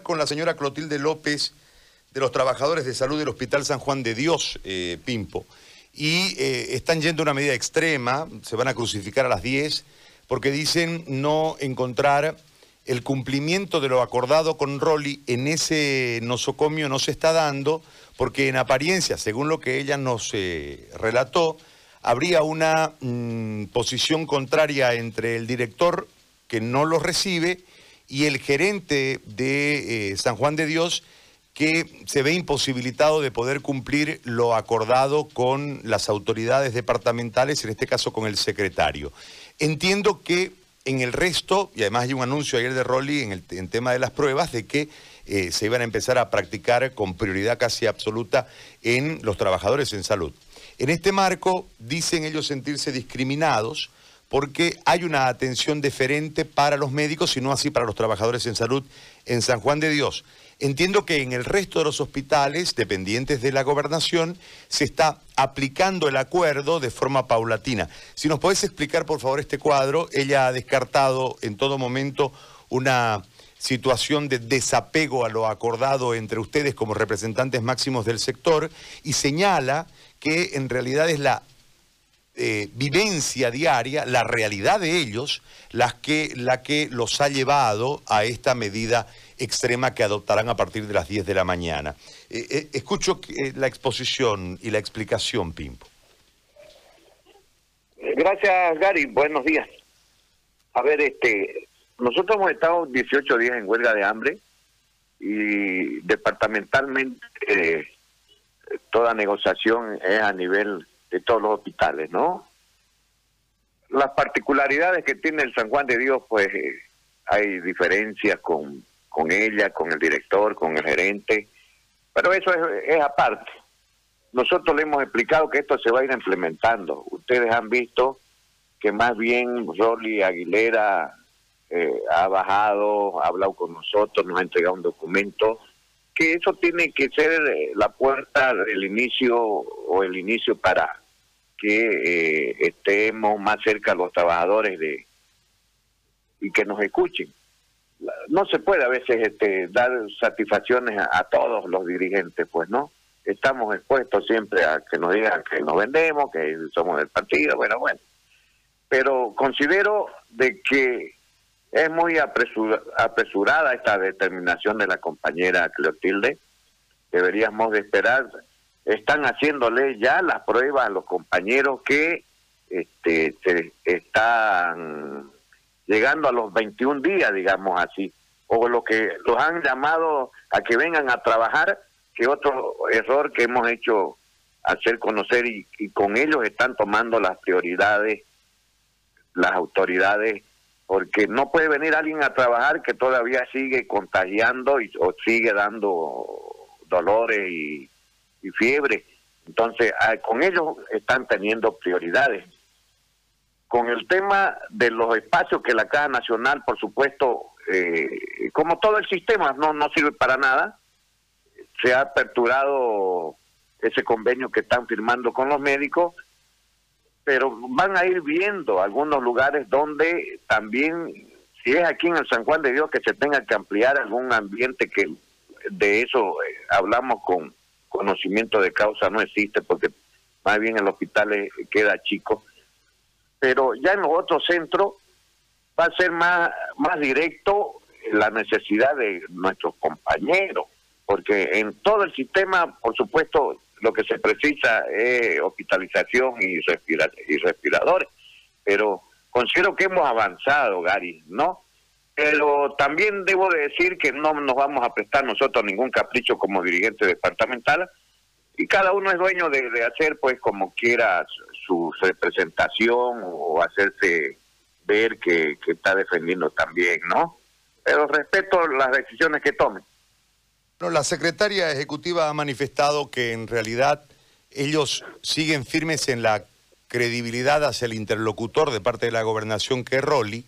con la señora Clotilde López de los trabajadores de salud del Hospital San Juan de Dios, eh, Pimpo. Y eh, están yendo a una medida extrema, se van a crucificar a las 10, porque dicen no encontrar el cumplimiento de lo acordado con Rolly en ese nosocomio no se está dando, porque en apariencia, según lo que ella nos eh, relató, habría una mm, posición contraria entre el director que no los recibe y el gerente de eh, San Juan de Dios que se ve imposibilitado de poder cumplir lo acordado con las autoridades departamentales, en este caso con el secretario. Entiendo que en el resto, y además hay un anuncio ayer de Rolly en el tema de las pruebas, de que eh, se iban a empezar a practicar con prioridad casi absoluta en los trabajadores en salud. En este marco, dicen ellos sentirse discriminados porque hay una atención deferente para los médicos y no así para los trabajadores en salud en San Juan de Dios. Entiendo que en el resto de los hospitales dependientes de la gobernación se está aplicando el acuerdo de forma paulatina. Si nos podés explicar, por favor, este cuadro, ella ha descartado en todo momento una situación de desapego a lo acordado entre ustedes como representantes máximos del sector y señala que en realidad es la eh, vivencia diaria, la realidad de ellos, las que, la que los ha llevado a esta medida extrema que adoptarán a partir de las 10 de la mañana. Eh, eh, escucho la exposición y la explicación, Pimpo. Gracias, Gary. Buenos días. A ver, este, nosotros hemos estado 18 días en huelga de hambre y departamentalmente toda negociación es a nivel de todos los hospitales, ¿no? Las particularidades que tiene el San Juan de Dios, pues eh, hay diferencias con, con ella, con el director, con el gerente, pero eso es, aparte. Nosotros le hemos explicado que esto se va a ir implementando. Ustedes han visto que más bien Rolly Aguilera eh, ha bajado, ha hablado con nosotros, nos ha entregado un documento, que eso tiene que ser eh, la puerta del inicio o el inicio para que eh, estemos más cerca a los trabajadores de y que nos escuchen. No se puede a veces este, dar satisfacciones a, todos los dirigentes, pues no. Estamos expuestos siempre a que nos digan que nos vendemos, que somos del partido, bueno, bueno. Pero considero de que es muy apresurada esta determinación de la compañera Cleotilde. Deberíamos de esperar están haciéndole ya las pruebas a los compañeros que este, se están llegando a los 21 días, digamos así, o lo que los han llamado a que vengan a trabajar, que otro error que hemos hecho hacer conocer y, con ellos están tomando las prioridades las autoridades porque no puede venir alguien a trabajar que todavía sigue contagiando y, o sigue dando dolores y, y fiebre. Entonces, ah, con ellos están teniendo prioridades. Con el tema de los espacios que la Caja Nacional, por supuesto, eh, como todo el sistema no, no sirve para nada, se ha aperturado ese convenio que están firmando con los médicos, pero van a ir viendo algunos lugares donde también, si es aquí en el San Juan de Dios, que se tenga que ampliar algún ambiente que de eso eh, hablamos con conocimiento de causa no existe porque más bien el hospital queda chico. Pero ya en los otros centros va a ser más, más directo la necesidad de nuestros compañeros, porque en todo el sistema, por supuesto, lo que se precisa es hospitalización y, y respiradores, pero considero que hemos avanzado, Gary, ¿no? Pero también debo de decir que no nos vamos a prestar nosotros ningún capricho como dirigente departamental y cada uno es dueño de, hacer pues como quiera su, representación o hacerse ver que, está defendiendo también, ¿no? Pero respeto las decisiones que tomen. No, la secretaria ejecutiva ha manifestado que en realidad ellos siguen firmes en la credibilidad hacia el interlocutor de parte de la gobernación que es Rolly,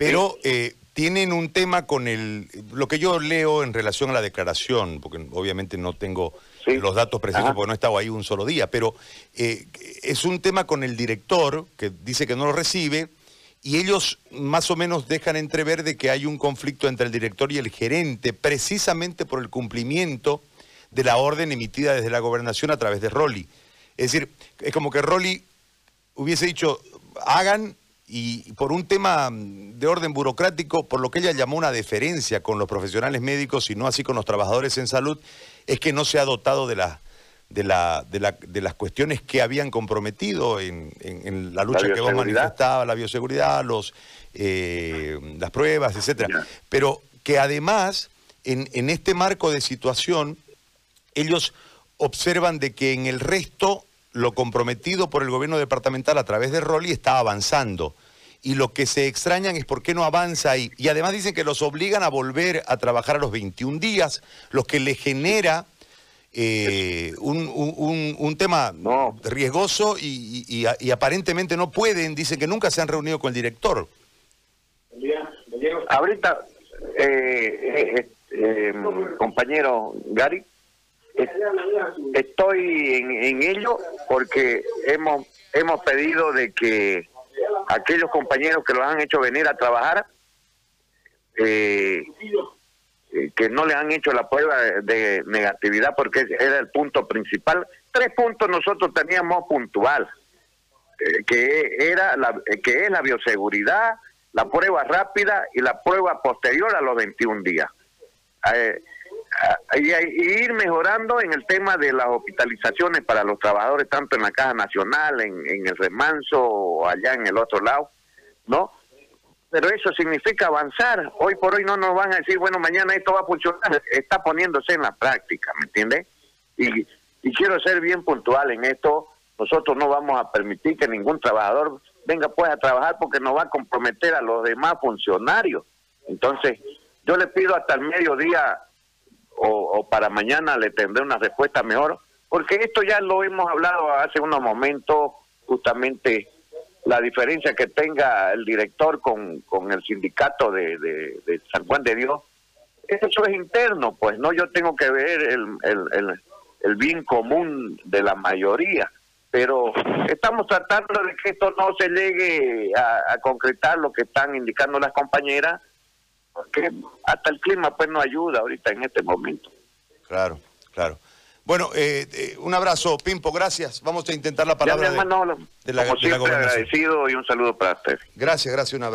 pero eh, tienen un tema con el, lo que yo leo en relación a la declaración, porque obviamente no tengo los datos precisos porque no he estado ahí un solo día, pero eh, es un tema con el director que dice que no lo recibe y ellos más o menos dejan entrever de que hay un conflicto entre el director y el gerente, precisamente por el cumplimiento de la orden emitida desde la gobernación a través de Rolly. Es decir, es como que Rolly hubiese dicho, hagan, y por un tema de orden burocrático, por lo que ella llamó una deferencia con los profesionales médicos y no así con los trabajadores en salud, es que no se ha dotado de la de, la, de, la, de las cuestiones que habían comprometido en, en, la lucha que vos manifestabas, la bioseguridad, los, eh, las pruebas, etcétera. Pero que además, en, en este marco de situación, ellos observan de que en el resto lo comprometido por el gobierno departamental a través de Rolly está avanzando. Y lo que se extrañan es por qué no avanza ahí. Y además dicen que los obligan a volver a trabajar a los 21 días, lo que le genera eh, un, un, un, tema riesgoso y, aparentemente no pueden, dicen que nunca se han reunido con el director. Ahorita, eh, eh, compañero Gary, estoy en, ello porque hemos, hemos pedido de que aquellos compañeros que los han hecho venir a trabajar, eh, eh, que no le han hecho la prueba de, negatividad porque era el punto principal. Tres puntos nosotros teníamos puntual, eh, que era la, eh, que es la bioseguridad, la prueba rápida y la prueba posterior a los 21 días. Y, ir mejorando en el tema de las hospitalizaciones para los trabajadores, tanto en la Caja Nacional, en, en el remanso o allá en el otro lado, ¿no? pero eso significa avanzar. Hoy por hoy no nos van a decir, bueno, mañana esto va a funcionar, está poniéndose en la práctica, ¿me entiendes? Y, y quiero ser bien puntual en esto, nosotros no vamos a permitir que ningún trabajador venga pues a trabajar porque nos va a comprometer a los demás funcionarios. Entonces, yo le pido hasta el mediodía o, para mañana le tendré una respuesta mejor, porque esto ya lo hemos hablado hace unos momentos justamente la diferencia que tenga el director con, con el sindicato de, de, San Juan de Dios, eso es interno, pues no yo tengo que ver el, el, el, bien común de la mayoría, pero estamos tratando de que esto no se llegue a concretar lo que están indicando las compañeras, porque hasta el clima pues no ayuda ahorita en este momento. Claro, claro. Bueno, eh, eh, un abrazo, Pimpo, gracias. Vamos a intentar la palabra de, la, como siempre, agradecido y un saludo para usted. Gracias, gracias, un abrazo.